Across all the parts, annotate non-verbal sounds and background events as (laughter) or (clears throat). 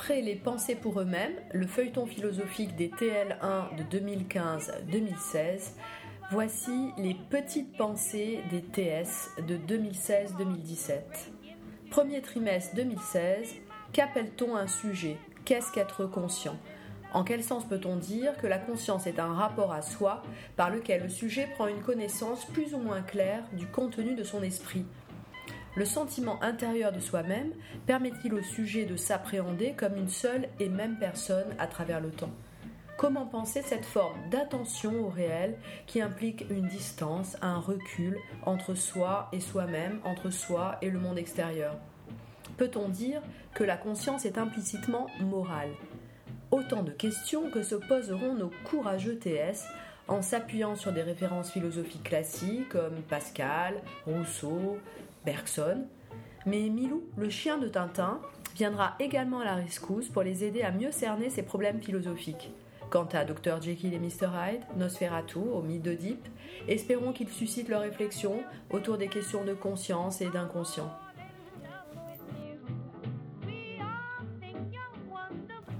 Après les pensées pour eux-mêmes, le feuilleton philosophique des TL1 de 2015-2016, voici les petites pensées des TS de 2016-2017. Premier trimestre 2016, qu'appelle-t-on un sujet? Qu'est-ce qu'être conscient? En quel sens peut-on dire que la conscience est un rapport à soi par lequel le sujet prend une connaissance plus ou moins claire du contenu de son esprit? Le sentiment intérieur de soi-même permet-il au sujet de s'appréhender comme une seule et même personne à travers le temps? Comment penser cette forme d'attention au réel qui implique une distance, un recul entre soi et soi-même, entre soi et le monde extérieur? Peut-on dire que la conscience est implicitement morale? Autant de questions que se poseront nos courageux TS en s'appuyant sur des références philosophiques classiques comme Pascal, Rousseau, Bergson. Mais Milou, le chien de Tintin, viendra également à la rescousse pour les aider à mieux cerner ces problèmes philosophiques. Quant à Dr Jekyll et Mr Hyde, Nosferatu, au mythe d'Oedipe, espérons qu'ils suscitent leur réflexion autour des questions de conscience et d'inconscient.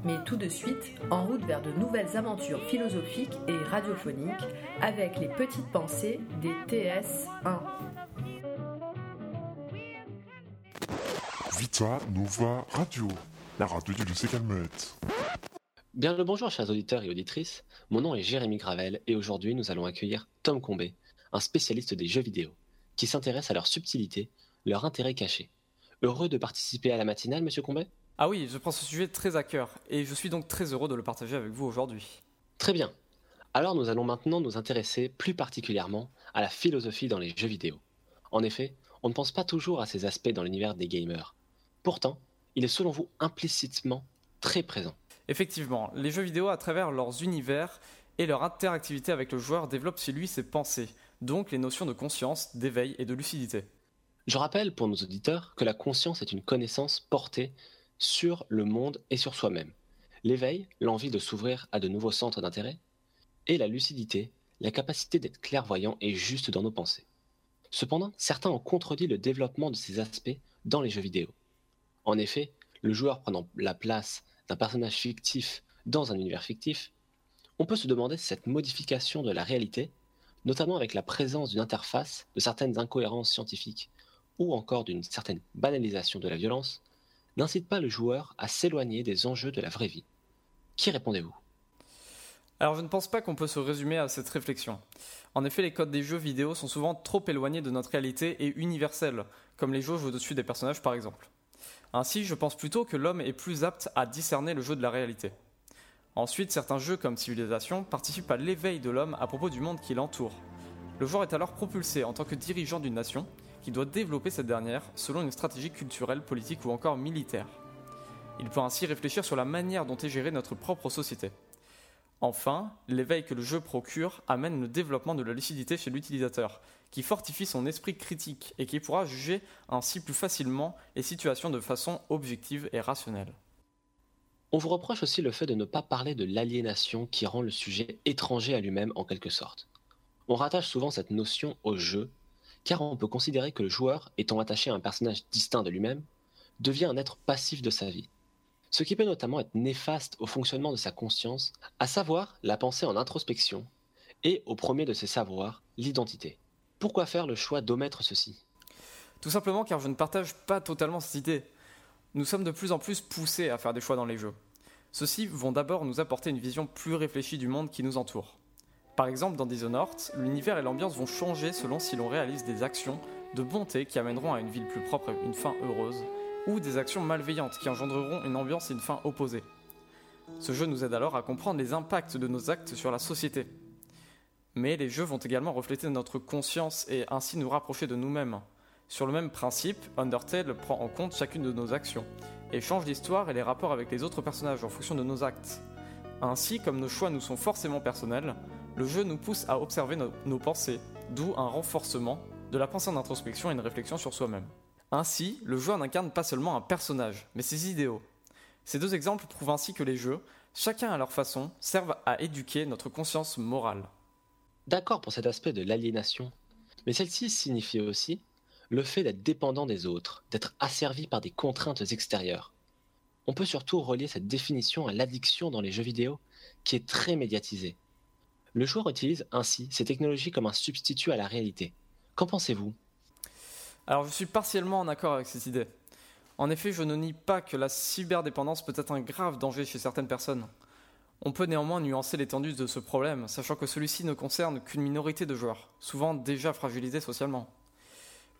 Mais tout de suite, en route vers de nouvelles aventures philosophiques et radiophoniques avec les petites pensées des TS1. Vita Nova Radio, la radio du lycée Calmette. Bien le bonjour chers auditeurs et auditrices, mon nom est Jérémy Gravel et aujourd'hui nous allons accueillir Tom Combet, un spécialiste des jeux vidéo, qui s'intéresse à leur subtilité, leur intérêt caché. Heureux de participer à la matinale, monsieur Combet? Ah oui, je prends ce sujet très à cœur et je suis donc très heureux de le partager avec vous aujourd'hui. Très bien. Alors nous allons maintenant nous intéresser plus particulièrement à la philosophie dans les jeux vidéo. En effet, on ne pense pas toujours à ces aspects dans l'univers des gamers. Pourtant, il est selon vous implicitement très présent. Effectivement, les jeux vidéo à travers leurs univers et leur interactivité avec le joueur développent chez lui ses pensées, donc les notions de conscience, d'éveil et de lucidité. Je rappelle pour nos auditeurs que la conscience est une connaissance portée sur le monde et sur soi-même. L'éveil, l'envie de s'ouvrir à de nouveaux centres d'intérêt, et la lucidité, la capacité d'être clairvoyant et juste dans nos pensées. Cependant, certains ont contredit le développement de ces aspects dans les jeux vidéo. En effet, le joueur prenant la place d'un personnage fictif dans un univers fictif, on peut se demander si cette modification de la réalité, notamment avec la présence d'une interface, de certaines incohérences scientifiques, ou encore d'une certaine banalisation de la violence, n'incite pas le joueur à s'éloigner des enjeux de la vraie vie. Qui répondez-vous? Alors je ne pense pas qu'on peut se résumer à cette réflexion. En effet, les codes des jeux vidéo sont souvent trop éloignés de notre réalité et universels, comme les jauges au-dessus des personnages par exemple. Ainsi, je pense plutôt que l'homme est plus apte à discerner le jeu de la réalité. Ensuite, certains jeux comme Civilisation participent à l'éveil de l'homme à propos du monde qui l'entoure. Le joueur est alors propulsé en tant que dirigeant d'une nation qui doit développer cette dernière selon une stratégie culturelle, politique ou encore militaire. Il peut ainsi réfléchir sur la manière dont est gérée notre propre société. Enfin, l'éveil que le jeu procure amène le développement de la lucidité chez l'utilisateur, qui fortifie son esprit critique et qui pourra juger ainsi plus facilement les situations de façon objective et rationnelle. On vous reproche aussi le fait de ne pas parler de l'aliénation qui rend le sujet étranger à lui-même en quelque sorte. On rattache souvent cette notion au jeu, car on peut considérer que le joueur, étant attaché à un personnage distinct de lui-même, devient un être passif de sa vie ce qui peut notamment être néfaste au fonctionnement de sa conscience, à savoir la pensée en introspection, et au premier de ces savoirs, l'identité. Pourquoi faire le choix d'omettre ceci? Tout simplement car je ne partage pas totalement cette idée. Nous sommes de plus en plus poussés à faire des choix dans les jeux. Ceux-ci vont d'abord nous apporter une vision plus réfléchie du monde qui nous entoure. Par exemple, dans Dishonored, l'univers et l'ambiance vont changer selon si l'on réalise des actions de bonté qui amèneront à une ville plus propre et une fin heureuse, ou des actions malveillantes qui engendreront une ambiance et une fin opposées. Ce jeu nous aide alors à comprendre les impacts de nos actes sur la société. Mais les jeux vont également refléter notre conscience et ainsi nous rapprocher de nous-mêmes. Sur le même principe, Undertale prend en compte chacune de nos actions et change l'histoire et les rapports avec les autres personnages en fonction de nos actes. Ainsi, comme nos choix nous sont forcément personnels, le jeu nous pousse à observer nos, pensées, d'où un renforcement de la pensée en introspection et une réflexion sur soi-même. Ainsi, le joueur n'incarne pas seulement un personnage, mais ses idéaux. Ces deux exemples prouvent ainsi que les jeux, chacun à leur façon, servent à éduquer notre conscience morale. D'accord pour cet aspect de l'aliénation, mais celle-ci signifie aussi le fait d'être dépendant des autres, d'être asservi par des contraintes extérieures. on peut surtout relier cette définition à l'addiction dans les jeux vidéo, qui est très médiatisée. Le joueur utilise ainsi ces technologies comme un substitut à la réalité. Qu'en pensez-vous? Alors je suis partiellement en accord avec cette idée. En effet, je ne nie pas que la cyberdépendance peut être un grave danger chez certaines personnes. On peut néanmoins nuancer l'étendue de ce problème, sachant que celui-ci ne concerne qu'une minorité de joueurs, souvent déjà fragilisés socialement.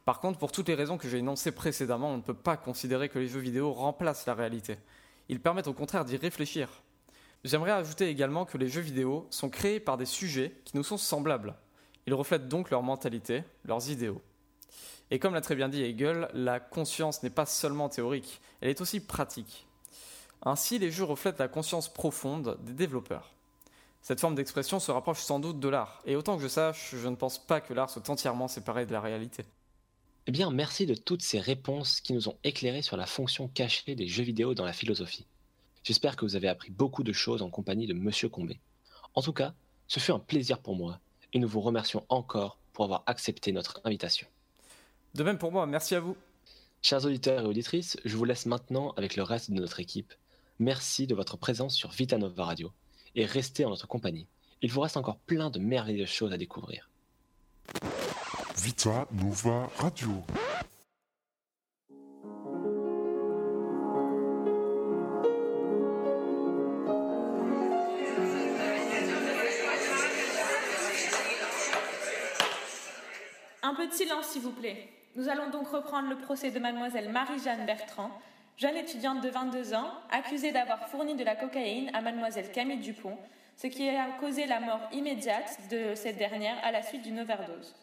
Par contre, pour toutes les raisons que j'ai énoncées précédemment, on ne peut pas considérer que les jeux vidéo remplacent la réalité. Ils permettent au contraire d'y réfléchir. J'aimerais ajouter également que les jeux vidéo sont créés par des sujets qui nous sont semblables. Ils reflètent donc leur mentalité, leurs idéaux. Et comme l'a très bien dit Hegel, la conscience n'est pas seulement théorique, elle est aussi pratique. Ainsi, les jeux reflètent la conscience profonde des développeurs. Cette forme d'expression se rapproche sans doute de l'art, et autant que je sache, je ne pense pas que l'art soit entièrement séparé de la réalité. Eh bien, merci de toutes ces réponses qui nous ont éclairé sur la fonction cachée des jeux vidéo dans la philosophie. J'espère que vous avez appris beaucoup de choses en compagnie de Monsieur Combé. En tout cas, ce fut un plaisir pour moi, et nous vous remercions encore pour avoir accepté notre invitation. De même pour moi, merci à vous. Chers auditeurs et auditrices, je vous laisse maintenant avec le reste de notre équipe. Merci de votre présence sur Vitanova Radio et restez en notre compagnie. Il vous reste encore plein de merveilleuses choses à découvrir. Vita Nova Radio. Un peu de silence, s'il vous plaît. Nous allons donc reprendre le procès de mademoiselle Marie-Jeanne Bertrand, jeune étudiante de 22 ans, accusée d'avoir fourni de la cocaïne à mademoiselle Camille Dupont, ce qui a causé la mort immédiate de cette dernière à la suite d'une overdose.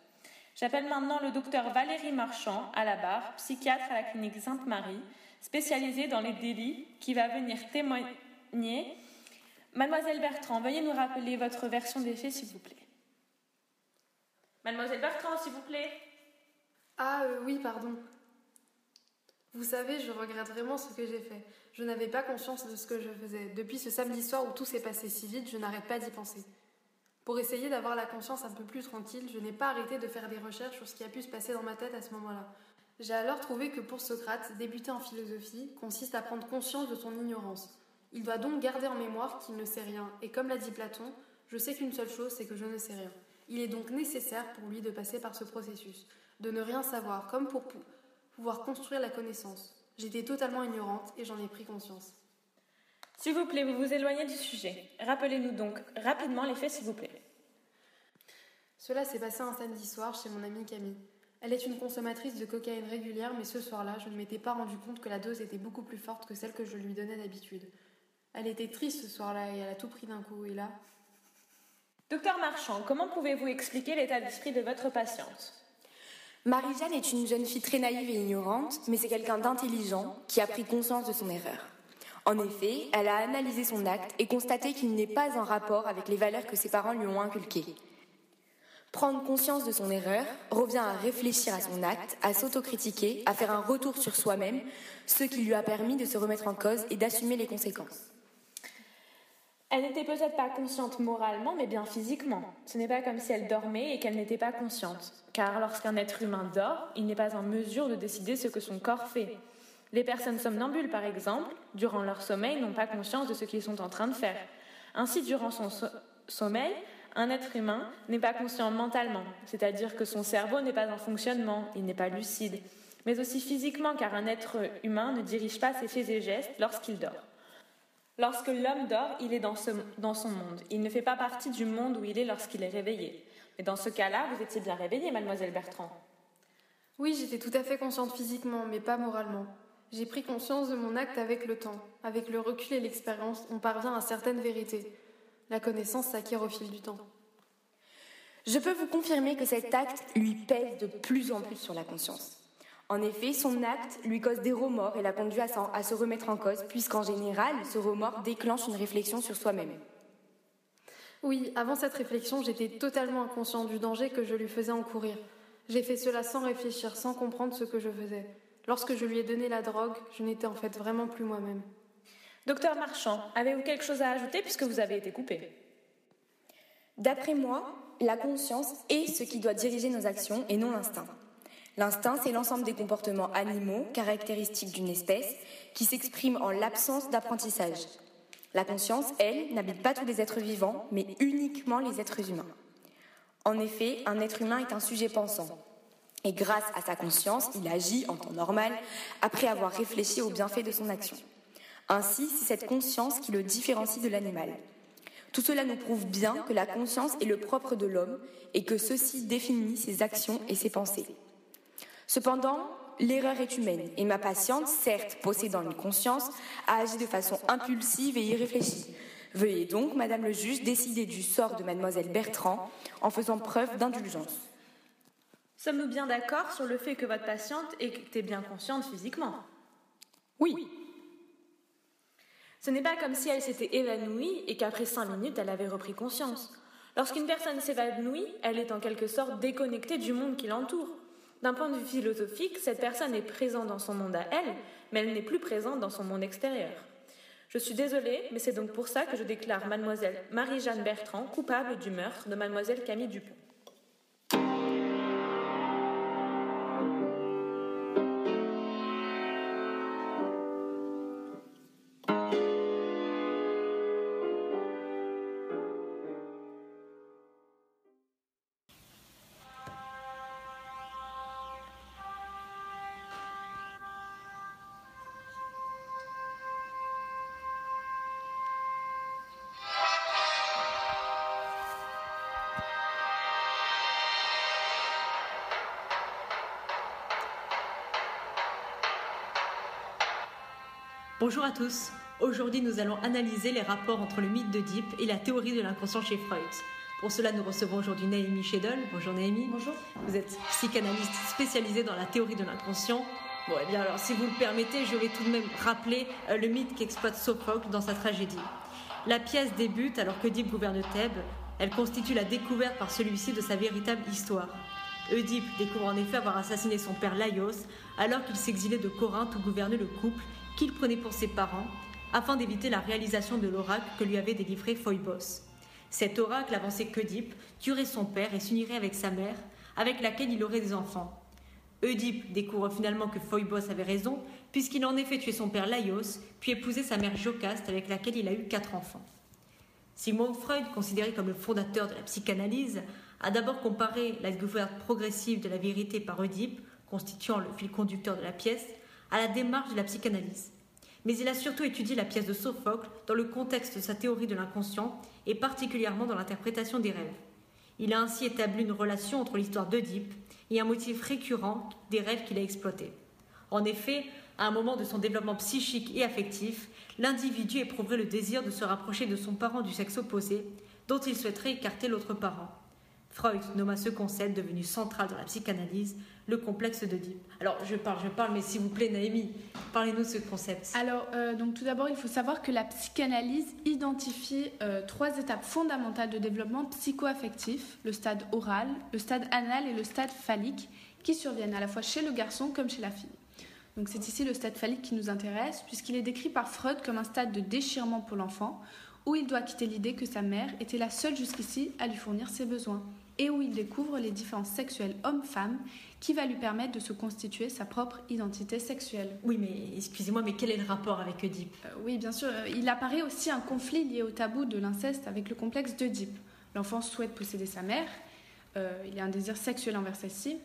J'appelle maintenant le docteur Valérie Marchand à la barre, psychiatre à la clinique Sainte-Marie, spécialisée dans les délits, qui va venir témoigner. Mademoiselle Bertrand, veuillez nous rappeler votre version des faits, s'il vous plaît. Mademoiselle Bertrand, s'il vous plaît. Ah euh, oui, pardon. Vous savez, je regrette vraiment ce que j'ai fait. Je n'avais pas conscience de ce que je faisais. Depuis ce samedi soir où tout s'est passé si vite, je n'arrête pas d'y penser. Pour essayer d'avoir la conscience un peu plus tranquille, je n'ai pas arrêté de faire des recherches sur ce qui a pu se passer dans ma tête à ce moment-là. J'ai alors trouvé que pour Socrate, débuter en philosophie consiste à prendre conscience de son ignorance. Il doit donc garder en mémoire qu'il ne sait rien, et comme l'a dit Platon, je sais qu'une seule chose, c'est que je ne sais rien. Il est donc nécessaire pour lui de passer par ce processus, de ne rien savoir, comme pour pouvoir construire la connaissance. J'étais totalement ignorante et j'en ai pris conscience. S'il vous plaît, vous vous éloignez du sujet. Rappelez-nous donc rapidement les faits, s'il vous plaît. Cela s'est passé un samedi soir chez mon amie Camille. Elle est une consommatrice de cocaïne régulière, mais ce soir-là, je ne m'étais pas rendu compte que la dose était beaucoup plus forte que celle que je lui donnais d'habitude. Elle était triste ce soir-là et elle a tout pris d'un coup, et là. Docteur Marchand, comment pouvez-vous expliquer l'état d'esprit de votre patiente? Marie-Jeanne est une jeune fille très naïve et ignorante, mais c'est quelqu'un d'intelligent qui a pris conscience de son erreur. En effet, elle a analysé son acte et constaté qu'il n'est pas en rapport avec les valeurs que ses parents lui ont inculquées. Prendre conscience de son erreur revient à réfléchir à son acte, à s'autocritiquer, à faire un retour sur soi-même, ce qui lui a permis de se remettre en cause et d'assumer les conséquences. Elle n'était peut-être pas consciente moralement, mais bien physiquement. Ce n'est pas comme si elle dormait et qu'elle n'était pas consciente. Car lorsqu'un être humain dort, il n'est pas en mesure de décider ce que son corps fait. Les personnes somnambules, par exemple, durant leur sommeil, n'ont pas conscience de ce qu'ils sont en train de faire. Ainsi, durant son sommeil, un être humain n'est pas conscient mentalement, c'est-à-dire que son cerveau n'est pas en fonctionnement, il n'est pas lucide, mais aussi physiquement, car un être humain ne dirige pas ses faits et gestes lorsqu'il dort. Lorsque l'homme dort, il est dans, dans, son monde. Il ne fait pas partie du monde où il est lorsqu'il est réveillé. Mais dans ce cas-là, vous étiez bien réveillée, mademoiselle Bertrand. Oui, j'étais tout à fait consciente physiquement, mais pas moralement. J'ai pris conscience de mon acte avec le temps. Avec le recul et l'expérience, on parvient à certaines vérités. La connaissance s'acquiert au fil du temps. Je peux vous confirmer que cet acte lui pèse de plus en plus sur la conscience. En effet, son acte lui cause des remords et l'a conduit à, à se remettre en cause, puisqu'en général, ce remords déclenche une réflexion sur soi-même. Oui, avant cette réflexion, j'étais totalement inconscient du danger que je lui faisais encourir. J'ai fait cela sans réfléchir, sans comprendre ce que je faisais. Lorsque je lui ai donné la drogue, je n'étais en fait vraiment plus moi-même. Docteur Marchand, avez-vous quelque chose à ajouter puisque vous avez été coupé? D'après moi, la conscience est ce qui doit diriger nos actions et non l'instinct. L'instinct, c'est l'ensemble des comportements animaux caractéristiques d'une espèce qui s'expriment en l'absence d'apprentissage. La conscience, elle, n'habite pas tous les êtres vivants, mais uniquement les êtres humains. En effet, un être humain est un sujet pensant. Et grâce à sa conscience, il agit en temps normal après avoir réfléchi aux bienfaits de son action. Ainsi, c'est cette conscience qui le différencie de l'animal. Tout cela nous prouve bien que la conscience est le propre de l'homme et que ceci définit ses actions et ses pensées. Cependant, l'erreur est humaine et ma patiente, certes possédant une conscience, a agi de façon impulsive et irréfléchie. Veuillez donc, Madame le juge, décider du sort de Mademoiselle Bertrand en faisant preuve d'indulgence. Sommes-nous bien d'accord sur le fait que votre patiente était bien consciente physiquement? Oui. Ce n'est pas comme si elle s'était évanouie et qu'après cinq minutes, elle avait repris conscience. Lorsqu'une personne s'évanouit, elle est en quelque sorte déconnectée du monde qui l'entoure. D'un point de vue philosophique, cette personne est présente dans son monde à elle, mais elle n'est plus présente dans son monde extérieur. Je suis désolée, mais c'est donc pour ça que je déclare mademoiselle Marie-Jeanne Bertrand coupable du meurtre de mademoiselle Camille Dupont. Bonjour à tous. Aujourd'hui, nous allons analyser les rapports entre le mythe d'Oedipe et la théorie de l'inconscient chez Freud. Pour cela, nous recevons aujourd'hui Naomi Shedel. Bonjour Naomi. Bonjour. Vous êtes psychanalyste spécialisée dans la théorie de l'inconscient. Bon, eh bien alors, si vous le permettez, je vais tout de même rappeler euh, le mythe qu'exploite Sophocle dans sa tragédie. La pièce débute alors qu'Oedipe gouverne Thèbes. Elle constitue la découverte par celui-ci de sa véritable histoire. Oedipe découvre en effet avoir assassiné son père Laios alors qu'il s'exilait de Corinthe où gouvernait le couple qu'il prenait pour ses parents afin d'éviter la réalisation de l'oracle que lui avait délivré Phoebos. Cet oracle avançait qu'Oedipe tuerait son père et s'unirait avec sa mère, avec laquelle il aurait des enfants. Oedipe découvre finalement que Phoebos avait raison, puisqu'il en effet tué son père Laios, puis épousé sa mère Jocaste, avec laquelle il a eu quatre enfants. Sigmund Freud, considéré comme le fondateur de la psychanalyse, a d'abord comparé la découverte progressive de la vérité par Oedipe, constituant le fil conducteur de la pièce, à la démarche de la psychanalyse. Mais il a surtout étudié la pièce de Sophocle dans le contexte de sa théorie de l'inconscient et particulièrement dans l'interprétation des rêves. Il a ainsi établi une relation entre l'histoire d'Oedipe et un motif récurrent des rêves qu'il a exploités. En effet, à un moment de son développement psychique et affectif, l'individu éprouverait le désir de se rapprocher de son parent du sexe opposé, dont il souhaiterait écarter l'autre parent. Freud nomma ce concept devenu central dans la psychanalyse le complexe d'Oedipe. Alors je parle, je parle, mais s'il vous plaît, Naomi, parlez-nous de ce concept. Alors, euh, donc tout d'abord, il faut savoir que la psychanalyse identifie euh, trois étapes fondamentales de développement psycho-affectif le stade oral, le stade anal et le stade phallique, qui surviennent à la fois chez le garçon comme chez la fille. Donc c'est ici le stade phallique qui nous intéresse, puisqu'il est décrit par Freud comme un stade de déchirement pour l'enfant, où il doit quitter l'idée que sa mère était la seule jusqu'ici à lui fournir ses besoins et où il découvre les différences sexuelles hommes-femmes qui va lui permettre de se constituer sa propre identité sexuelle. Oui, mais excusez-moi, mais quel est le rapport avec Oedipe? Euh, Oui, bien sûr. Euh, il apparaît aussi un conflit lié au tabou de l'inceste avec le complexe d'Oedipe. L'enfant souhaite posséder sa mère, euh, il a un désir sexuel envers celle-ci,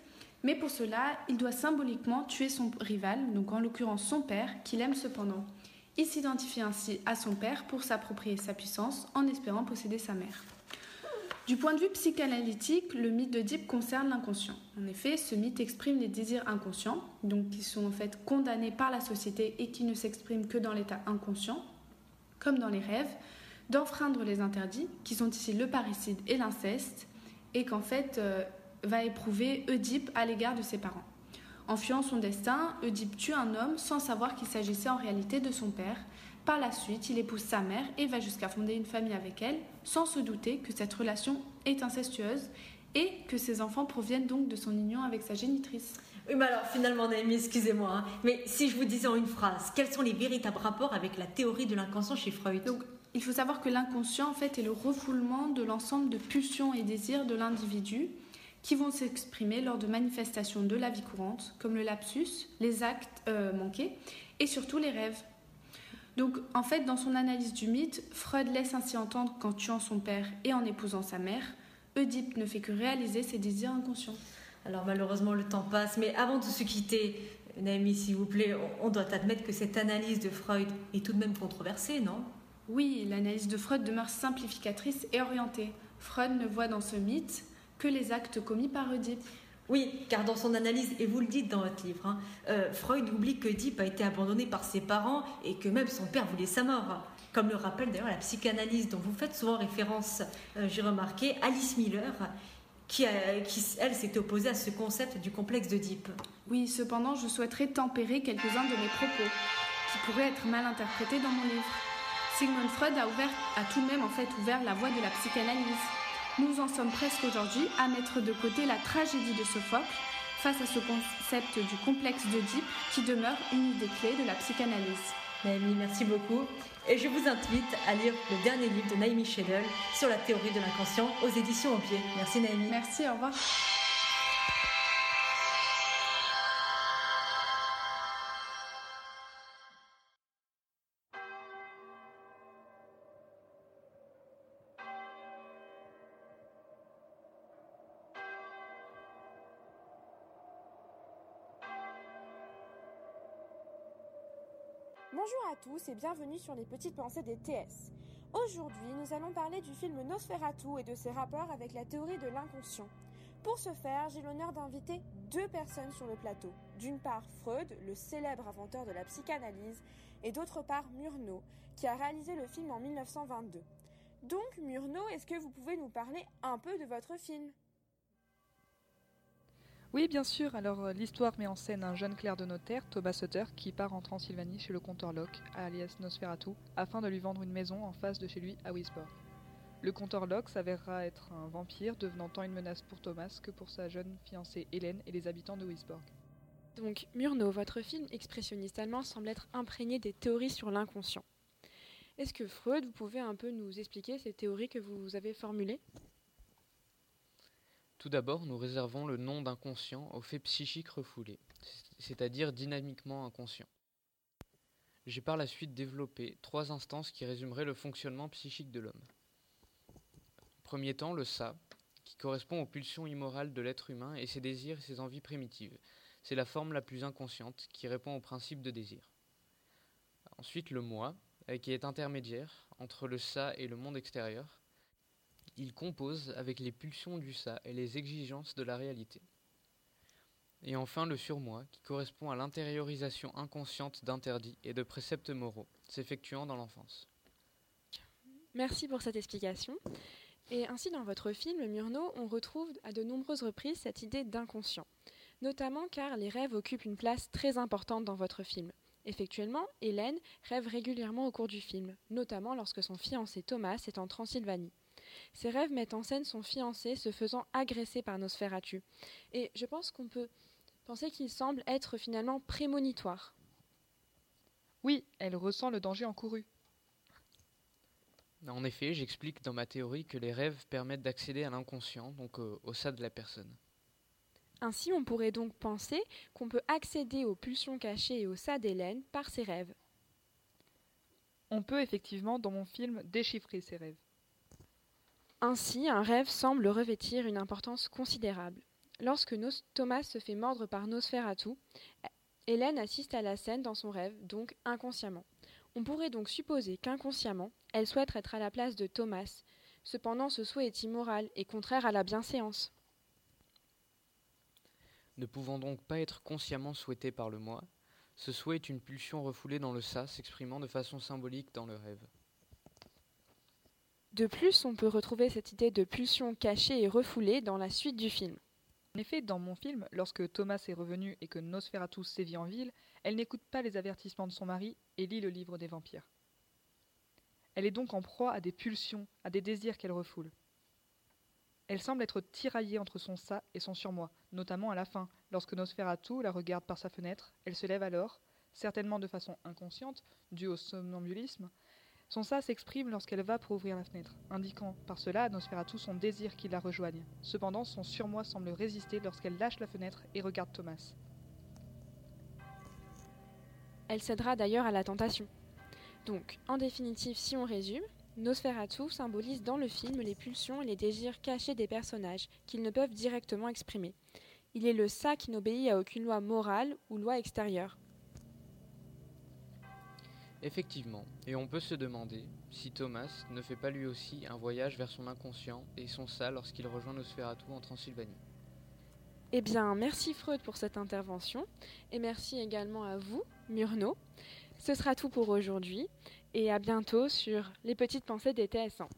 mais pour cela, il doit symboliquement tuer son rival, donc en l'occurrence son père, qu'il aime cependant. Il s'identifie ainsi à son père pour s'approprier sa puissance en espérant posséder sa mère. Du point de vue psychanalytique, le mythe d'Oedipe concerne l'inconscient. En effet, ce mythe exprime les désirs inconscients, donc qui sont en fait condamnés par la société et qui ne s'expriment que dans l'état inconscient, comme dans les rêves, d'enfreindre les interdits, qui sont ici le parricide et l'inceste, et qu'en fait euh, va éprouver Oedipe à l'égard de ses parents. En fuyant son destin, Oedipe tue un homme sans savoir qu'il s'agissait en réalité de son père, par la suite, il épouse sa mère et va jusqu'à fonder une famille avec elle, sans se douter que cette relation est incestueuse et que ses enfants proviennent donc de son union avec sa génitrice. Oui, mais alors finalement, Naomi, excusez-moi, hein, mais si je vous disais en une phrase, quels sont les véritables rapports avec la théorie de l'inconscient chez Freud? Donc, il faut savoir que l'inconscient, en fait, est le refoulement de l'ensemble de pulsions et désirs de l'individu qui vont s'exprimer lors de manifestations de la vie courante, comme le lapsus, les actes euh, manqués et surtout les rêves. Donc, en fait, dans son analyse du mythe, Freud laisse ainsi entendre qu'en tuant son père et en épousant sa mère, Oedipe ne fait que réaliser ses désirs inconscients. Alors malheureusement le temps passe, mais avant de se quitter, Naomi s'il vous plaît, on doit admettre que cette analyse de Freud est tout de même controversée, non? Oui, l'analyse de Freud demeure simplificatrice et orientée. Freud ne voit dans ce mythe que les actes commis par Oedipe. Oui, car dans son analyse, et vous le dites dans votre livre, hein, euh, Freud oublie que Oedipe a été abandonné par ses parents et que même son père voulait sa mort. Comme le rappelle d'ailleurs la psychanalyse dont vous faites souvent référence, euh, j'ai remarqué, Alice Miller, qui, qui elle, s'est opposée à ce concept du complexe d'Oedipe. Oui, cependant, je souhaiterais tempérer quelques-uns de mes propos, qui pourraient être mal interprétés dans mon livre. Sigmund Freud a, ouvert, a tout de même en fait ouvert la voie de la psychanalyse. Nous en sommes presque aujourd'hui à mettre de côté la tragédie de Sophocle face à ce concept du complexe d'Oedipe qui demeure une idée clé de la psychanalyse. Naomi, merci beaucoup. Et je vous invite à lire le dernier livre de Naomi Schedel sur la théorie de l'inconscient aux éditions au pied. Merci Naomi. Merci, au revoir. Et bienvenue sur les petites pensées des TS. Aujourd'hui, nous allons parler du film Nosferatu et de ses rapports avec la théorie de l'inconscient. Pour ce faire, j'ai l'honneur d'inviter deux personnes sur le plateau. D'une part, Freud, le célèbre inventeur de la psychanalyse, et d'autre part, Murnau, qui a réalisé le film en 1922. Donc, Murnau, est-ce que vous pouvez nous parler un peu de votre film? Oui, bien sûr. Alors, euh, l'histoire met en scène un jeune clerc de notaire, Thomas Sutter, qui part en Transylvanie chez le compteur Locke, alias Nosferatu, afin de lui vendre une maison en face de chez lui à Wisborg. Le compteur Locke s'avérera être un vampire, devenant tant une menace pour Thomas que pour sa jeune fiancée Hélène et les habitants de Wisborg. Donc, Murnau, votre film expressionniste allemand semble être imprégné des théories sur l'inconscient. Est-ce que Freud, vous pouvez un peu nous expliquer ces théories que vous avez formulées? Tout d'abord, nous réservons le nom d'inconscient au fait psychique refoulé, c'est-à-dire dynamiquement inconscient. J'ai par la suite développé trois instances qui résumeraient le fonctionnement psychique de l'homme. Premier temps, le ça, qui correspond aux pulsions immorales de l'être humain et ses désirs et ses envies primitives. C'est la forme la plus inconsciente qui répond au principe de désir. Ensuite, le moi, qui est intermédiaire entre le ça et le monde extérieur, il compose avec les pulsions du ça et les exigences de la réalité. Et enfin le surmoi, qui correspond à l'intériorisation inconsciente d'interdits et de préceptes moraux, s'effectuant dans l'enfance. Merci pour cette explication. Et ainsi, dans votre film, Murnau, on retrouve à de nombreuses reprises cette idée d'inconscient, notamment car les rêves occupent une place très importante dans votre film. Effectuellement, Hélène rêve régulièrement au cours du film, notamment lorsque son fiancé Thomas est en Transylvanie. Ses rêves mettent en scène son fiancé se faisant agresser par Nosferatu. Et je pense qu'on peut penser qu'il semble être finalement prémonitoire. Oui, elle ressent le danger encouru. En effet, j'explique dans ma théorie que les rêves permettent d'accéder à l'inconscient, donc au, au de la personne. Ainsi, on pourrait donc penser qu'on peut accéder aux pulsions cachées et au ça d'Hélène par ses rêves. On peut effectivement, dans mon film, déchiffrer ses rêves. Ainsi, un rêve semble revêtir une importance considérable. Lorsque Thomas se fait mordre par Nosferatu, Hélène assiste à la scène dans son rêve, donc inconsciemment. On pourrait donc supposer qu'inconsciemment, elle souhaite être à la place de Thomas. Cependant, ce souhait est immoral et contraire à la bienséance. Ne pouvant donc pas être consciemment souhaité par le moi, ce souhait est une pulsion refoulée dans le ça s'exprimant de façon symbolique dans le rêve. De plus, on peut retrouver cette idée de pulsion cachée et refoulée dans la suite du film. En effet, dans mon film, lorsque Thomas est revenu et que Nosferatu sévit en ville, elle n'écoute pas les avertissements de son mari et lit le livre des vampires. Elle est donc en proie à des pulsions, à des désirs qu'elle refoule. Elle semble être tiraillée entre son ça et son surmoi, notamment à la fin, lorsque Nosferatu la regarde par sa fenêtre, elle se lève alors, certainement de façon inconsciente, due au somnambulisme, Son ça s'exprime lorsqu'elle va pour ouvrir la fenêtre, indiquant par cela à Nosferatu son désir qu'il la rejoigne. Cependant, son surmoi semble résister lorsqu'elle lâche la fenêtre et regarde Thomas. Elle cédera d'ailleurs à la tentation. Donc, en définitive, si on résume, Nosferatu symbolise dans le film les pulsions et les désirs cachés des personnages qu'ils ne peuvent directement exprimer. Il est le ça qui n'obéit à aucune loi morale ou loi extérieure. Effectivement, et on peut se demander si Thomas ne fait pas lui aussi un voyage vers son inconscient et son ça lorsqu'il rejoint Nosferatu en Transylvanie. Eh bien, merci Freud pour cette intervention et merci également à vous, Murnau. Ce sera tout pour aujourd'hui et à bientôt sur Les Petites Pensées des TS1.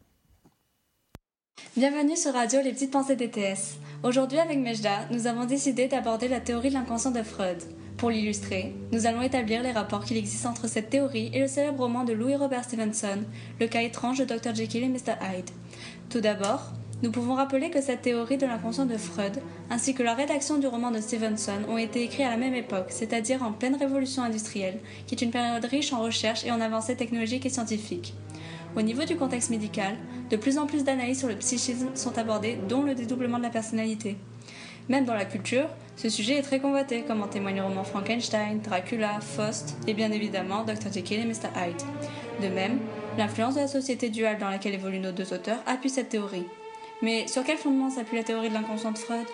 Bienvenue sur Radio Les Petites Pensées des TS. Aujourd'hui avec Mejda, nous avons décidé d'aborder la théorie de l'inconscient de Freud. Pour l'illustrer, nous allons établir les rapports qu'il existe entre cette théorie et le célèbre roman de Louis Robert Stevenson, Le cas étrange de Dr. Jekyll et Mr. Hyde. Tout d'abord, nous pouvons rappeler que cette théorie de l'inconscient de Freud, ainsi que la rédaction du roman de Stevenson, ont été écrits à la même époque, c'est-à-dire en pleine révolution industrielle, qui est une période riche en recherche et en avancées technologiques et scientifiques. Au niveau du contexte médical, de plus en plus d'analyses sur le psychisme sont abordées, dont le dédoublement de la personnalité. Même dans la culture, ce sujet est très convoité, comme en témoignent le roman Frankenstein, Dracula, Faust et bien évidemment Dr. Jekyll et Mr. Hyde. De même, l'influence de la société duale dans laquelle évoluent nos deux auteurs appuie cette théorie. Mais sur quel fondement s'appuie la théorie de l'inconscient de Freud?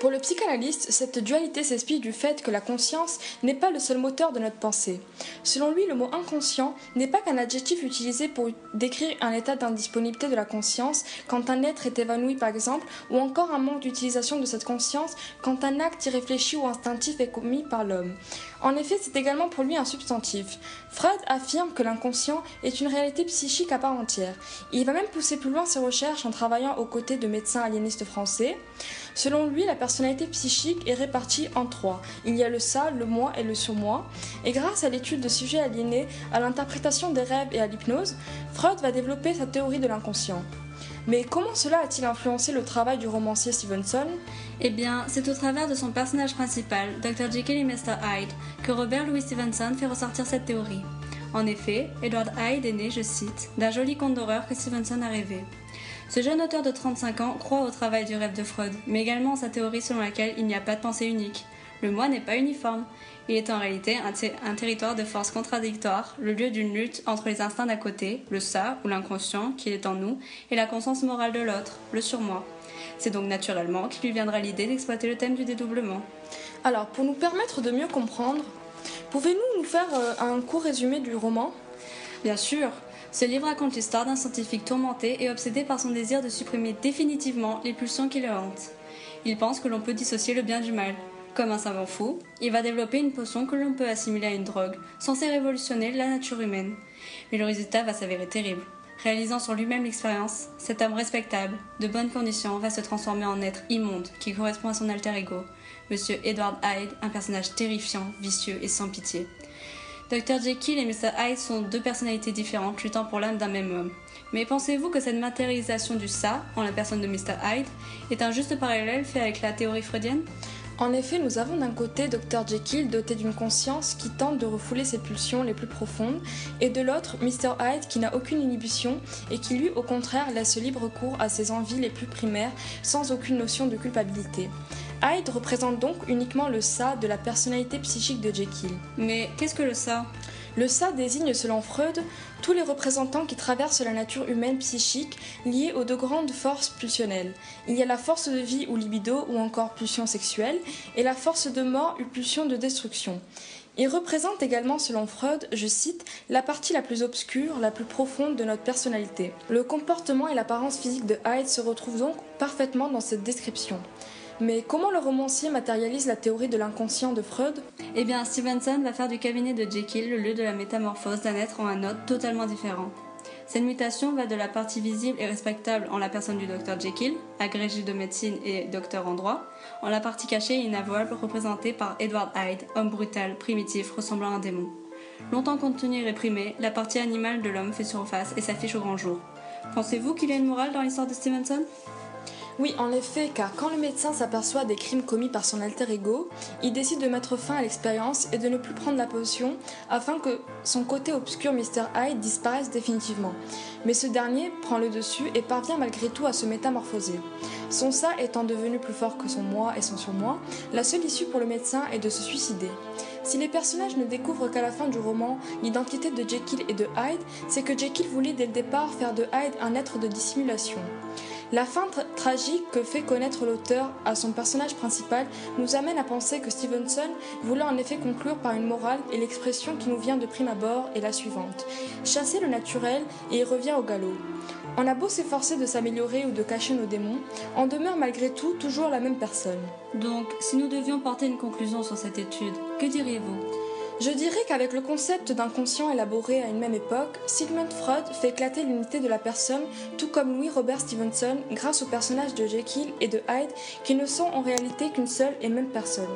Pour le psychanalyste, cette dualité s'explique du fait que la conscience n'est pas le seul moteur de notre pensée. Selon lui, le mot inconscient n'est pas qu'un adjectif utilisé pour décrire un état d'indisponibilité de la conscience quand un être est évanoui par exemple, ou encore un manque d'utilisation de cette conscience quand un acte irréfléchi ou instinctif est commis par l'homme. En effet, c'est également pour lui un substantif. Freud affirme que l'inconscient est une réalité psychique à part entière. Il va même pousser plus loin ses recherches en travaillant aux côtés de médecins aliénistes français. Selon lui, la personnalité psychique est répartie en trois. Il y a le ça, le moi et le surmoi. Et grâce à l'étude de sujets aliénés, à l'interprétation des rêves et à l'hypnose, Freud va développer sa théorie de l'inconscient. Mais comment cela a-t-il influencé le travail du romancier Stevenson? Eh bien, c'est au travers de son personnage principal, Dr. Jekyll et Mr. Hyde, que Robert Louis Stevenson fait ressortir cette théorie. En effet, Edward Hyde est né, je cite, d'un joli conte d'horreur que Stevenson a rêvé. Ce jeune auteur de 35 ans croit au travail du rêve de Freud, mais également à sa théorie selon laquelle il n'y a pas de pensée unique. Le moi n'est pas uniforme. Il est en réalité un, territoire de forces contradictoires, le lieu d'une lutte entre les instincts d'un côté, le ça ou l'inconscient qui est en nous, et la conscience morale de l'autre, le surmoi. C'est donc naturellement qu'il lui viendra l'idée d'exploiter le thème du dédoublement. Alors, pour nous permettre de mieux comprendre, pouvez-vous nous faire euh, un court résumé du roman? Bien sûr. Ce livre raconte l'histoire d'un scientifique tourmenté et obsédé par son désir de supprimer définitivement les pulsions qui le hantent. Il pense que l'on peut dissocier le bien du mal, comme un savant fou, il va développer une potion que l'on peut assimiler à une drogue, censée révolutionner la nature humaine. Mais le résultat va s'avérer terrible. Réalisant sur lui-même l'expérience, cet homme respectable, de bonnes conditions, va se transformer en être immonde qui correspond à son alter ego, Monsieur Edward Hyde, un personnage terrifiant, vicieux et sans pitié. Dr. Jekyll et Mr. Hyde sont deux personnalités différentes luttant pour l'âme d'un même homme. Mais pensez-vous que cette matérialisation du ça, en la personne de Mr. Hyde, est un juste parallèle fait avec la théorie freudienne? En effet, nous avons d'un côté Dr Jekyll doté d'une conscience qui tente de refouler ses pulsions les plus profondes, et de l'autre Mr Hyde qui n'a aucune inhibition et qui lui au contraire laisse libre cours à ses envies les plus primaires sans aucune notion de culpabilité. Hyde représente donc uniquement le ça de la personnalité psychique de Jekyll. Mais qu'est-ce que le ça? Le ça désigne, selon Freud, tous les représentants qui traversent la nature humaine psychique liés aux deux grandes forces pulsionnelles. Il y a la force de vie ou libido ou encore pulsion sexuelle et la force de mort ou pulsion de destruction. Il représente également, selon Freud, je cite, la partie la plus obscure, la plus profonde de notre personnalité. Le comportement et l'apparence physique de Hyde se retrouvent donc parfaitement dans cette description. Mais comment le romancier matérialise la théorie de l'inconscient de Freud? Eh bien, Stevenson va faire du cabinet de Jekyll le lieu de la métamorphose d'un être en un autre totalement différent. Cette mutation va de la partie visible et respectable en la personne du docteur Jekyll, agrégé de médecine et docteur en droit, en la partie cachée et inavouable représentée par Edward Hyde, homme brutal, primitif, ressemblant à un démon. Longtemps contenu et réprimé, la partie animale de l'homme fait surface et s'affiche au grand jour. Pensez-vous qu'il y a une morale dans l'histoire de Stevenson? Oui, en effet, car quand le médecin s'aperçoit des crimes commis par son alter ego, il décide de mettre fin à l'expérience et de ne plus prendre la potion afin que son côté obscur Mr. Hyde disparaisse définitivement. Mais ce dernier prend le dessus et parvient malgré tout à se métamorphoser. Son ça étant devenu plus fort que son moi et son surmoi, la seule issue pour le médecin est de se suicider. Si les personnages ne découvrent qu'à la fin du roman l'identité de Jekyll et de Hyde, c'est que Jekyll voulait dès le départ faire de Hyde un être de dissimulation. La fin tra- tragique que fait connaître l'auteur à son personnage principal nous amène à penser que Stevenson voulait en effet conclure par une morale et l'expression qui nous vient de prime abord est la suivante. Chasser le naturel et il revient au galop. On a beau s'efforcer de s'améliorer ou de cacher nos démons, on demeure malgré tout toujours la même personne. Donc, si nous devions porter une conclusion sur cette étude, que diriez-vous? Je dirais qu'avec le concept d'inconscient élaboré à une même époque, Sigmund Freud fait éclater l'unité de la personne, tout comme Louis Robert Stevenson, grâce aux personnages de Jekyll et de Hyde, qui ne sont en réalité qu'une seule et même personne.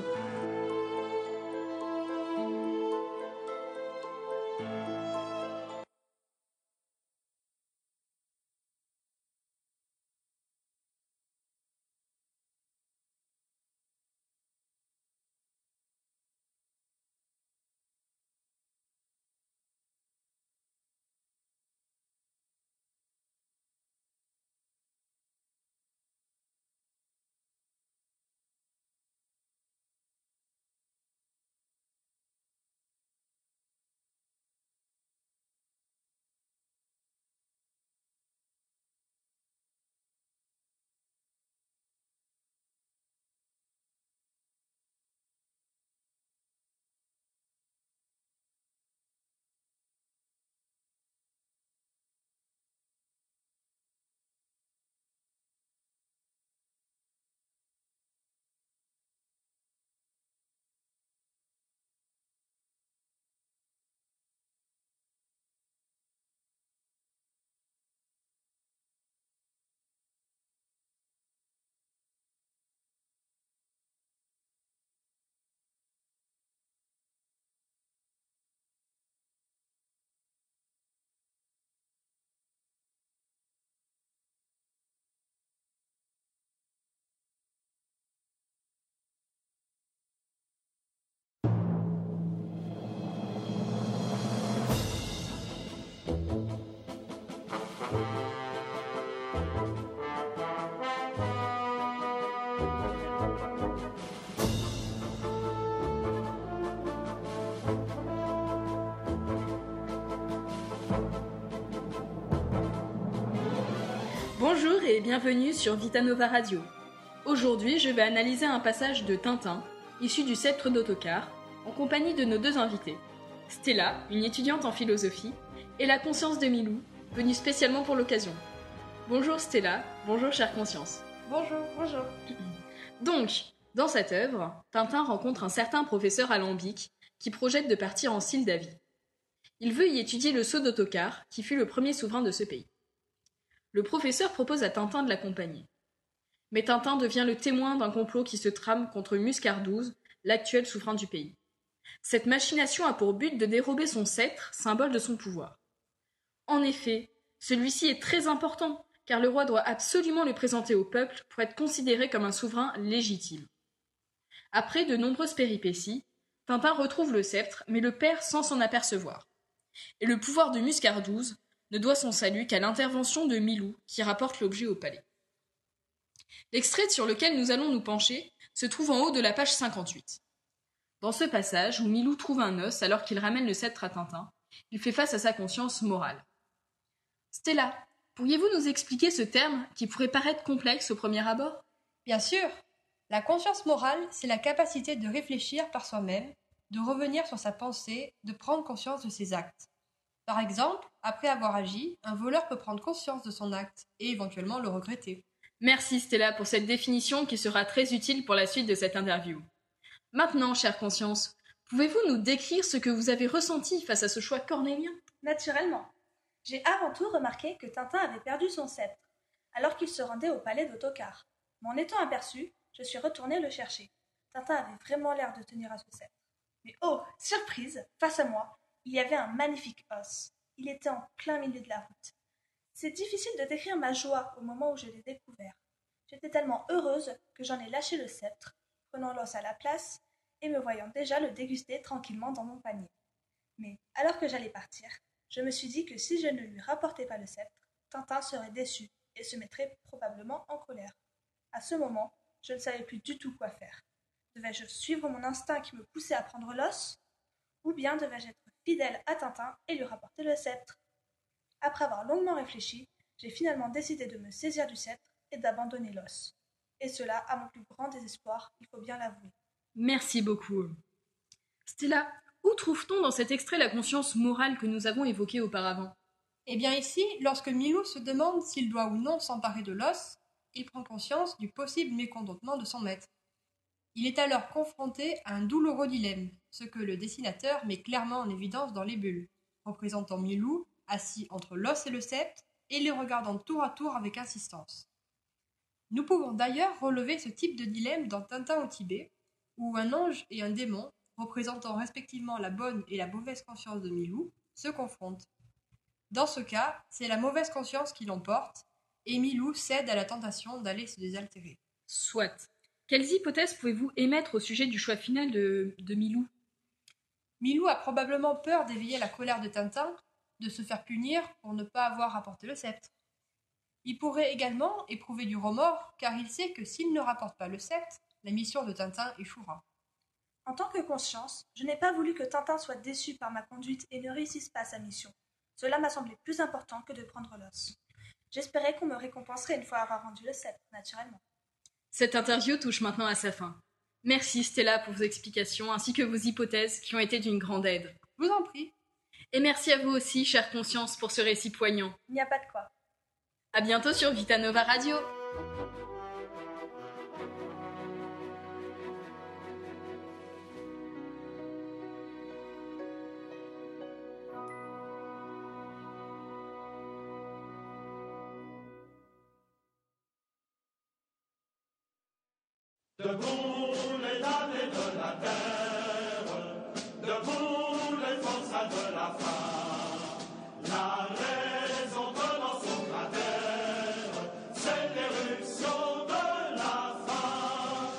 Bonjour et bienvenue sur Vitanova Radio. Aujourd'hui, je vais analyser un passage de Tintin, issu du Sceptre d'autocar, en compagnie de nos deux invités. Stella, une étudiante en philosophie, et la conscience de Milou, venue spécialement pour l'occasion. Bonjour Stella, bonjour chère conscience. Bonjour, bonjour. (clears throat) Donc, dans cette œuvre, Tintin rencontre un certain professeur alambic qui projette de partir en Sildavie. Il veut y étudier le sceau d'autocar, qui fut le premier souverain de ce pays. Le professeur propose à Tintin de l'accompagner. Mais Tintin devient le témoin d'un complot qui se trame contre Muscardouze, l'actuel souverain du pays. Cette machination a pour but de dérober son sceptre, symbole de son pouvoir. En effet, celui-ci est très important, car le roi doit absolument le présenter au peuple pour être considéré comme un souverain légitime. Après de nombreuses péripéties, Tintin retrouve le sceptre, mais le perd sans s'en apercevoir. Et le pouvoir de Muscardouze ne doit son salut qu'à l'intervention de Milou, qui rapporte l'objet au palais. L'extrait sur lequel nous allons nous pencher se trouve en haut de la page 58. Dans ce passage, où Milou trouve un os alors qu'il ramène le sceptre à Tintin, il fait face à sa conscience morale. Stella, pourriez-vous nous expliquer ce terme qui pourrait paraître complexe au premier abord? Bien sûr. La conscience morale, c'est la capacité de réfléchir par soi-même, de revenir sur sa pensée, de prendre conscience de ses actes. Par exemple, après avoir agi, un voleur peut prendre conscience de son acte et éventuellement le regretter. Merci Stella pour cette définition qui sera très utile pour la suite de cette interview. Maintenant, chère conscience, pouvez-vous nous décrire ce que vous avez ressenti face à ce choix cornélien? Naturellement. J'ai avant tout remarqué que Tintin avait perdu son sceptre, alors qu'il se rendait au palais d'Autocar. M'en étant aperçu, je suis retourné le chercher. Tintin avait vraiment l'air de tenir à ce sceptre. Mais oh, surprise, face à moi, il y avait un magnifique os. Il était en plein milieu de la route. C'est difficile de décrire ma joie au moment où je l'ai découvert. J'étais tellement heureuse que j'en ai lâché le sceptre, prenant l'os à la place et me voyant déjà le déguster tranquillement dans mon panier. Mais alors que j'allais partir, je me suis dit que si je ne lui rapportais pas le sceptre, Tintin serait déçu et se mettrait probablement en colère. À ce moment, je ne savais plus du tout quoi faire. Devais-je suivre mon instinct qui me poussait à prendre l'os Ou bien devais-je être fidèle à Tintin et lui rapporter le sceptre Après avoir longuement réfléchi, j'ai finalement décidé de me saisir du sceptre et d'abandonner l'os. Et cela à mon plus grand désespoir, il faut bien l'avouer. Merci beaucoup. Stella, où trouve-t-on dans cet extrait la conscience morale que nous avons évoquée auparavant? Eh bien ici, lorsque Milou se demande s'il doit ou non s'emparer de l'os, il prend conscience du possible mécontentement de son maître. Il est alors confronté à un douloureux dilemme, ce que le dessinateur met clairement en évidence dans les bulles, représentant Milou assis entre l'os et le sceptre et les regardant tour à tour avec insistance. Nous pouvons d'ailleurs relever ce type de dilemme dans Tintin au Tibet, où un ange et un démon, représentant respectivement la bonne et la mauvaise conscience de Milou, se confrontent. Dans ce cas, c'est la mauvaise conscience qui l'emporte, et Milou cède à la tentation d'aller se désaltérer. Soit. Quelles hypothèses pouvez-vous émettre au sujet du choix final de, de Milou? Milou a probablement peur d'éveiller la colère de Tintin, de se faire punir pour ne pas avoir apporté le sceptre. Il pourrait également éprouver du remords, car il sait que s'il ne rapporte pas le sceptre, la mission de Tintin échouera. En tant que conscience, je n'ai pas voulu que Tintin soit déçu par ma conduite et ne réussisse pas sa mission. Cela m'a semblé plus important que de prendre l'os. J'espérais qu'on me récompenserait une fois avoir rendu le sceptre, naturellement. Cette interview touche maintenant à sa fin. Merci Stella pour vos explications ainsi que vos hypothèses qui ont été d'une grande aide. Je vous en prie. Et merci à vous aussi, chère conscience, pour ce récit poignant. Il n'y a pas de quoi. À bientôt sur Vitanova Radio. Debout les forçats de la faim. La raison dans son cratère, c'est l'éruption de la faim.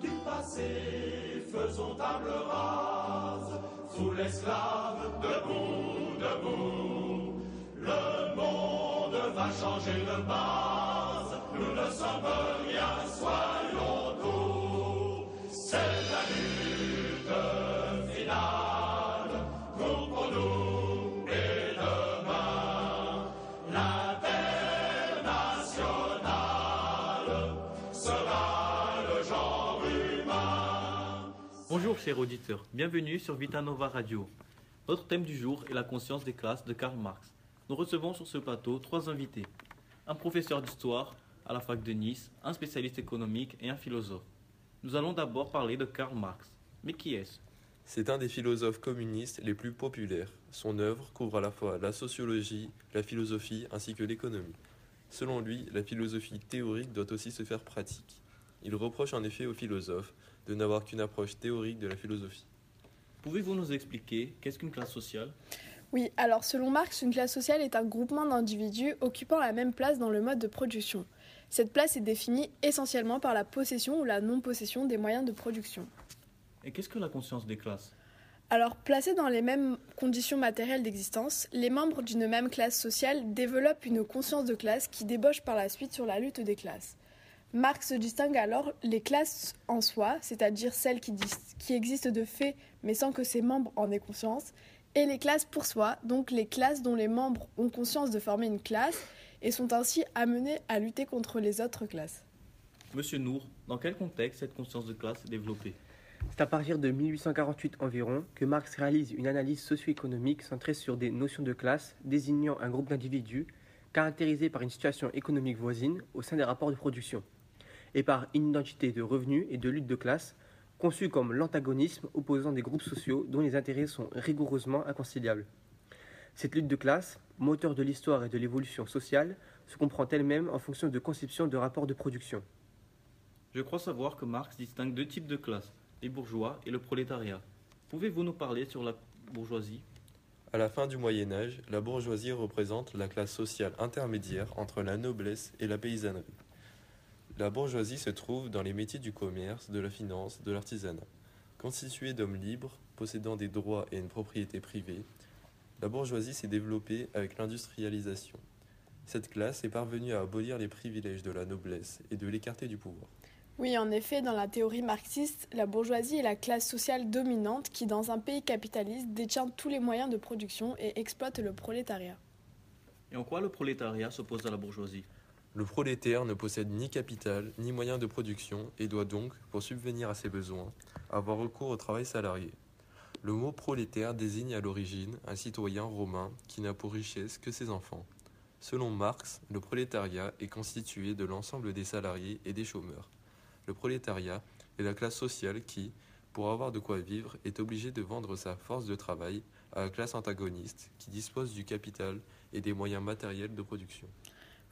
Du passé, faisons table rase, sous l'esclave, debout, debout. Le monde va changer de base, nous ne sommes rien, soyons Chers auditeurs, bienvenue sur Vitanova Radio. Notre thème du jour est la conscience des classes de Karl Marx. Nous recevons sur ce plateau trois invités. Un professeur d'histoire à la fac de Nice, un spécialiste économique et un philosophe. Nous allons d'abord parler de Karl Marx. Mais qui est-ce? C'est un des philosophes communistes les plus populaires. Son œuvre couvre à la fois la sociologie, la philosophie ainsi que l'économie. Selon lui, la philosophie théorique doit aussi se faire pratique. Il reproche en effet aux philosophes de n'avoir qu'une approche théorique de la philosophie. Pouvez-vous nous expliquer qu'est-ce qu'une classe sociale? Oui, alors selon Marx, une classe sociale est un groupement d'individus occupant la même place dans le mode de production. Cette place est définie essentiellement par la possession ou la non-possession des moyens de production. Et qu'est-ce que la conscience des classes? Alors, placés dans les mêmes conditions matérielles d'existence, les membres d'une même classe sociale développent une conscience de classe qui débauche par la suite sur la lutte des classes. Marx distingue alors les classes en soi, c'est-à-dire celles qui, qui, existent de fait mais sans que ses membres en aient conscience, et les classes pour soi, donc les classes dont les membres ont conscience de former une classe et sont ainsi amenés à lutter contre les autres classes. Monsieur Nour, dans quel contexte cette conscience de classe est développée? C'est à partir de 1848 environ que Marx réalise une analyse socio-économique centrée sur des notions de classe désignant un groupe d'individus caractérisés par une situation économique voisine au sein des rapports de production et par une identité de revenus et de lutte de classe conçue comme l'antagonisme opposant des groupes sociaux dont les intérêts sont rigoureusement inconciliables. Cette lutte de classe, moteur de l'histoire et de l'évolution sociale, se comprend elle-même en fonction de conceptions de rapports de production. Je crois savoir que Marx distingue deux types de classes, les bourgeois et le prolétariat. Pouvez-vous nous parler sur la bourgeoisie? À la fin du Moyen Âge, la bourgeoisie représente la classe sociale intermédiaire entre la noblesse et la paysannerie. La bourgeoisie se trouve dans les métiers du commerce, de la finance, de l'artisanat. Constituée d'hommes libres, possédant des droits et une propriété privée, la bourgeoisie s'est développée avec l'industrialisation. Cette classe est parvenue à abolir les privilèges de la noblesse et de l'écarter du pouvoir. Oui, en effet, dans la théorie marxiste, la bourgeoisie est la classe sociale dominante qui, dans un pays capitaliste, détient tous les moyens de production et exploite le prolétariat. Et en quoi le prolétariat s'oppose à la bourgeoisie? Le prolétaire ne possède ni capital ni moyens de production et doit donc, pour subvenir à ses besoins, avoir recours au travail salarié. Le mot prolétaire désigne à l'origine un citoyen romain qui n'a pour richesse que ses enfants. Selon Marx, le prolétariat est constitué de l'ensemble des salariés et des chômeurs. Le prolétariat est la classe sociale qui, pour avoir de quoi vivre, est obligée de vendre sa force de travail à la classe antagoniste qui dispose du capital et des moyens matériels de production.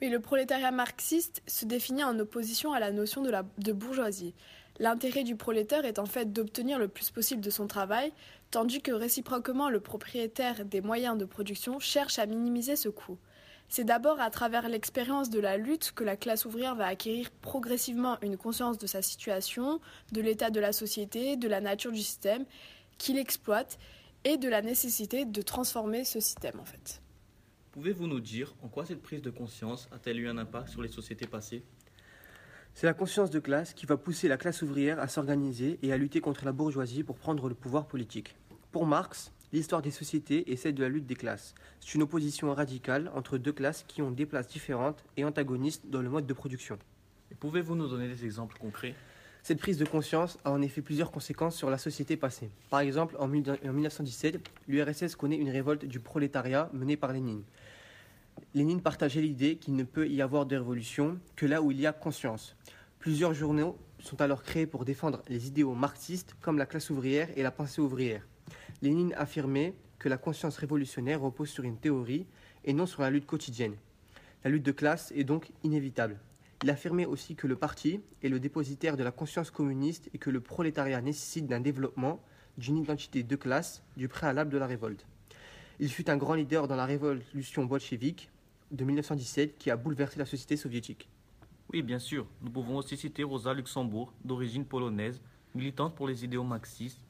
Oui, le prolétariat marxiste se définit en opposition à la notion de, bourgeoisie. L'intérêt du prolétaire est en fait d'obtenir le plus possible de son travail, tandis que réciproquement le propriétaire des moyens de production cherche à minimiser ce coût. C'est d'abord à travers l'expérience de la lutte que la classe ouvrière va acquérir progressivement une conscience de sa situation, de l'état de la société, de la nature du système qu'il exploite et de la nécessité de transformer ce système en fait. Pouvez-vous nous dire en quoi cette prise de conscience a-t-elle eu un impact sur les sociétés passées? C'est la conscience de classe qui va pousser la classe ouvrière à s'organiser et à lutter contre la bourgeoisie pour prendre le pouvoir politique. Pour Marx, l'histoire des sociétés est celle de la lutte des classes. C'est une opposition radicale entre deux classes qui ont des places différentes et antagonistes dans le mode de production. Pouvez-vous nous donner des exemples concrets? Cette prise de conscience a en effet plusieurs conséquences sur la société passée. Par exemple, en 1917, l'URSS connaît une révolte du prolétariat menée par Lénine. Lénine partageait l'idée qu'il ne peut y avoir de révolution que là où il y a conscience. Plusieurs journaux sont alors créés pour défendre les idéaux marxistes comme la classe ouvrière et la pensée ouvrière. Lénine affirmait que la conscience révolutionnaire repose sur une théorie et non sur la lutte quotidienne. La lutte de classe est donc inévitable. Il affirmait aussi que le parti est le dépositaire de la conscience communiste et que le prolétariat nécessite d'un développement, d'une identité de classe, du préalable de la révolte. Il fut un grand leader dans la révolution bolchevique de 1917 qui a bouleversé la société soviétique. Oui, bien sûr. Nous pouvons aussi citer Rosa Luxembourg, d'origine polonaise, militante pour les idéaux marxistes,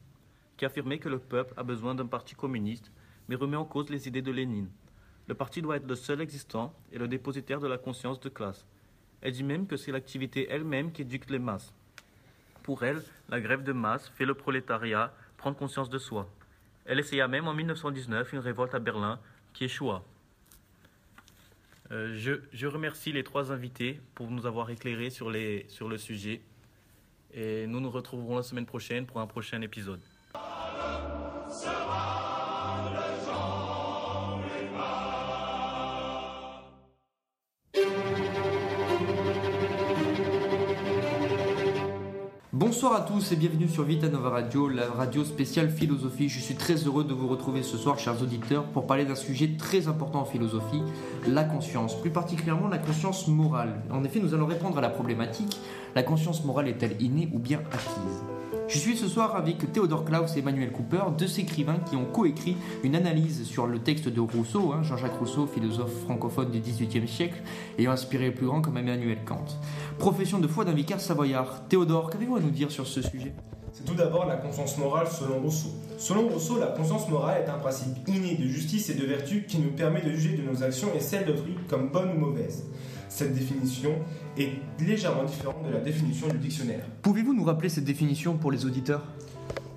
qui affirmait que le peuple a besoin d'un parti communiste, mais remet en cause les idées de Lénine. Le parti doit être le seul existant et le dépositaire de la conscience de classe. Elle dit même que c'est l'activité elle-même qui éduque les masses. Pour elle, la grève de masse fait le prolétariat prendre conscience de soi. Elle essaya même en 1919 une révolte à Berlin qui échoua. Euh, je, remercie les trois invités pour nous avoir éclairés sur, sur le sujet. Et nous nous retrouverons la semaine prochaine pour un prochain épisode. Bonsoir à tous et bienvenue sur Vita Nova Radio, la radio spéciale philosophie. Je suis très heureux de vous retrouver ce soir, chers auditeurs, pour parler d'un sujet très important en philosophie, la conscience, plus particulièrement la conscience morale. En effet, nous allons répondre à la problématique la conscience morale est-elle innée ou bien acquise? Je suis ce soir avec Théodore Klaus et Emmanuel Cooper, deux écrivains qui ont coécrit une analyse sur le texte de Rousseau, hein, Jean-Jacques Rousseau, philosophe francophone du XVIIIe siècle, ayant inspiré les plus grands comme Emmanuel Kant. Profession de foi d'un vicaire savoyard. Théodore, qu'avez-vous à nous dire sur ce sujet? C'est tout d'abord la conscience morale selon Rousseau. Selon Rousseau, la conscience morale est un principe inné de justice et de vertu qui nous permet de juger de nos actions et celles d'autrui comme bonnes ou mauvaises. Cette définition est légèrement différente de la définition du dictionnaire. Pouvez-vous nous rappeler cette définition pour les auditeurs?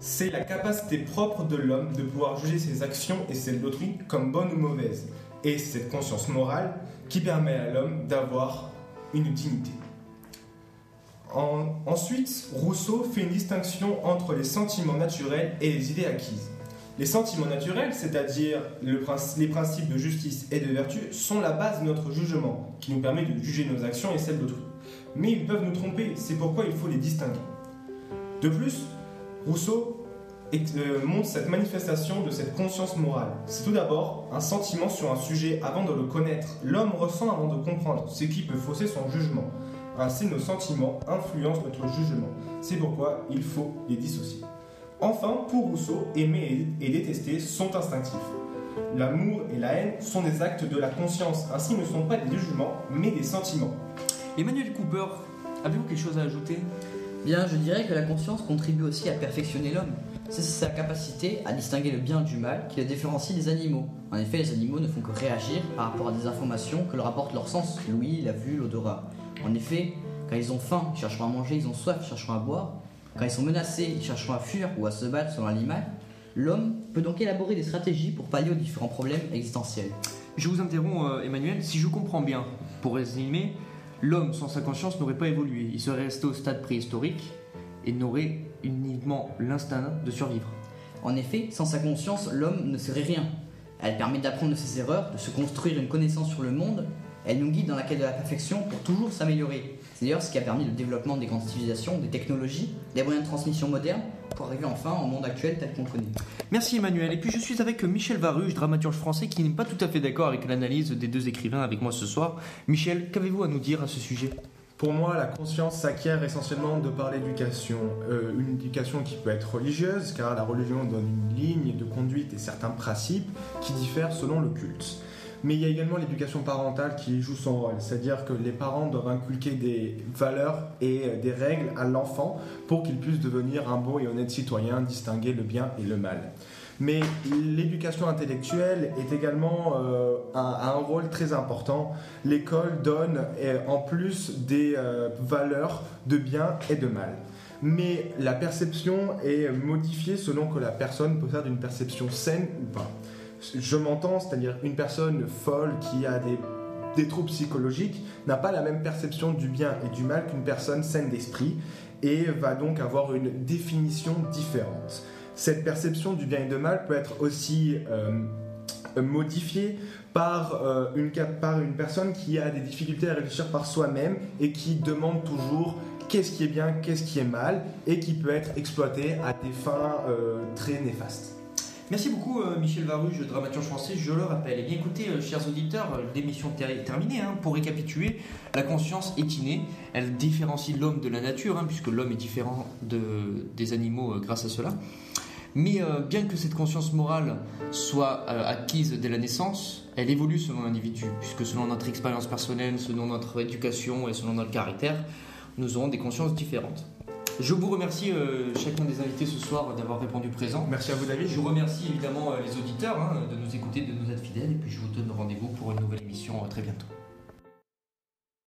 C'est la capacité propre de l'homme de pouvoir juger ses actions et celles d'autrui comme bonnes ou mauvaises. Et cette conscience morale qui permet à l'homme d'avoir une dignité. En, ensuite, Rousseau fait une distinction entre les sentiments naturels et les idées acquises. Les sentiments naturels, c'est-à-dire le, les principes de justice et de vertu, sont la base de notre jugement, qui nous permet de juger nos actions et celles d'autrui. Mais ils peuvent nous tromper, c'est pourquoi il faut les distinguer. De plus, Rousseau euh, montre cette manifestation de cette conscience morale. C'est tout d'abord un sentiment sur un sujet avant de le connaître. L'homme ressent avant de comprendre, ce qui peut fausser son jugement. Ainsi, nos sentiments influencent notre jugement. C'est pourquoi il faut les dissocier. Enfin, pour Rousseau, aimer et détester sont instinctifs. L'amour et la haine sont des actes de la conscience, ainsi ne sont pas des jugements, mais des sentiments. Emmanuel Cooper, Avez-vous quelque chose à ajouter? Bien, je dirais que la conscience contribue aussi à perfectionner l'homme. C'est sa capacité à distinguer le bien du mal qui le différencie des animaux. En effet, les animaux ne font que réagir par rapport à des informations que leur apporte leur sens, l'ouïe, la vue, l'odorat. En effet, quand ils ont faim, ils chercheront à manger, ils ont soif, ils chercheront à boire. Quand ils sont menacés, ils chercheront à fuir ou à se battre selon l'animal. L'homme peut donc élaborer des stratégies pour pallier aux différents problèmes existentiels. Je vous interromps, euh, Emmanuel. Si je comprends bien, pour résumer, l'homme sans sa conscience n'aurait pas évolué. Il serait resté au stade préhistorique et n'aurait uniquement l'instinct de survivre. En effet, sans sa conscience, l'homme ne serait rien. Elle permet d'apprendre de ses erreurs, de se construire une connaissance sur le monde. Elle nous guide dans la quête de la perfection pour toujours s'améliorer. C'est d'ailleurs ce qui a permis le développement des grandes civilisations, des technologies, des moyens de transmission modernes, pour arriver enfin au monde actuel tel qu'on connaît. Merci Emmanuel. Et puis je suis avec Michel Varuge, dramaturge français, qui n'est pas tout à fait d'accord avec l'analyse des deux écrivains avec moi ce soir. Michel, qu'avez-vous à nous dire à ce sujet? Pour moi, la conscience s'acquiert essentiellement de par l'éducation. Euh, une éducation qui peut être religieuse, car la religion donne une ligne de conduite et certains principes qui diffèrent selon le culte. Mais il y a également l'éducation parentale qui joue son rôle, c'est-à-dire que les parents doivent inculquer des valeurs et euh, des règles à l'enfant pour qu'il puisse devenir un bon et honnête citoyen, distinguer le bien et le mal. Mais l'éducation intellectuelle est également euh, un, rôle très important. L'école donne euh, en plus des valeurs de bien et de mal. Mais la perception est modifiée selon que la personne possède une perception saine ou pas. Je m'entends, c'est-à-dire une personne folle qui a des, troubles psychologiques n'a pas la même perception du bien et du mal qu'une personne saine d'esprit et va donc avoir une définition différente. Cette perception du bien et du mal peut être aussi euh, modifiée par, euh, une, par une personne qui a des difficultés à réfléchir par soi-même et qui demande toujours qu'est-ce qui est bien, qu'est-ce qui est mal et qui peut être exploité à des fins euh, très néfastes. Merci beaucoup euh, Michel Varuge, dramaturge français, je le rappelle. Et bien écoutez, euh, chers auditeurs, euh, l'émission est terminée. hein. Pour récapituler, la conscience est innée, elle différencie l'homme de la nature, hein, puisque l'homme est différent de, des animaux grâce à cela. Mais bien que cette conscience morale soit acquise dès la naissance, elle évolue selon l'individu, puisque selon notre expérience personnelle, selon notre éducation et selon notre caractère, nous aurons des consciences différentes. Je vous remercie euh, chacun des invités ce soir d'avoir répondu présent. Merci à vous David. Je remercie évidemment euh, les auditeurs hein, de nous écouter, de nous être fidèles, et puis je vous donne rendez-vous pour une nouvelle émission euh, très bientôt.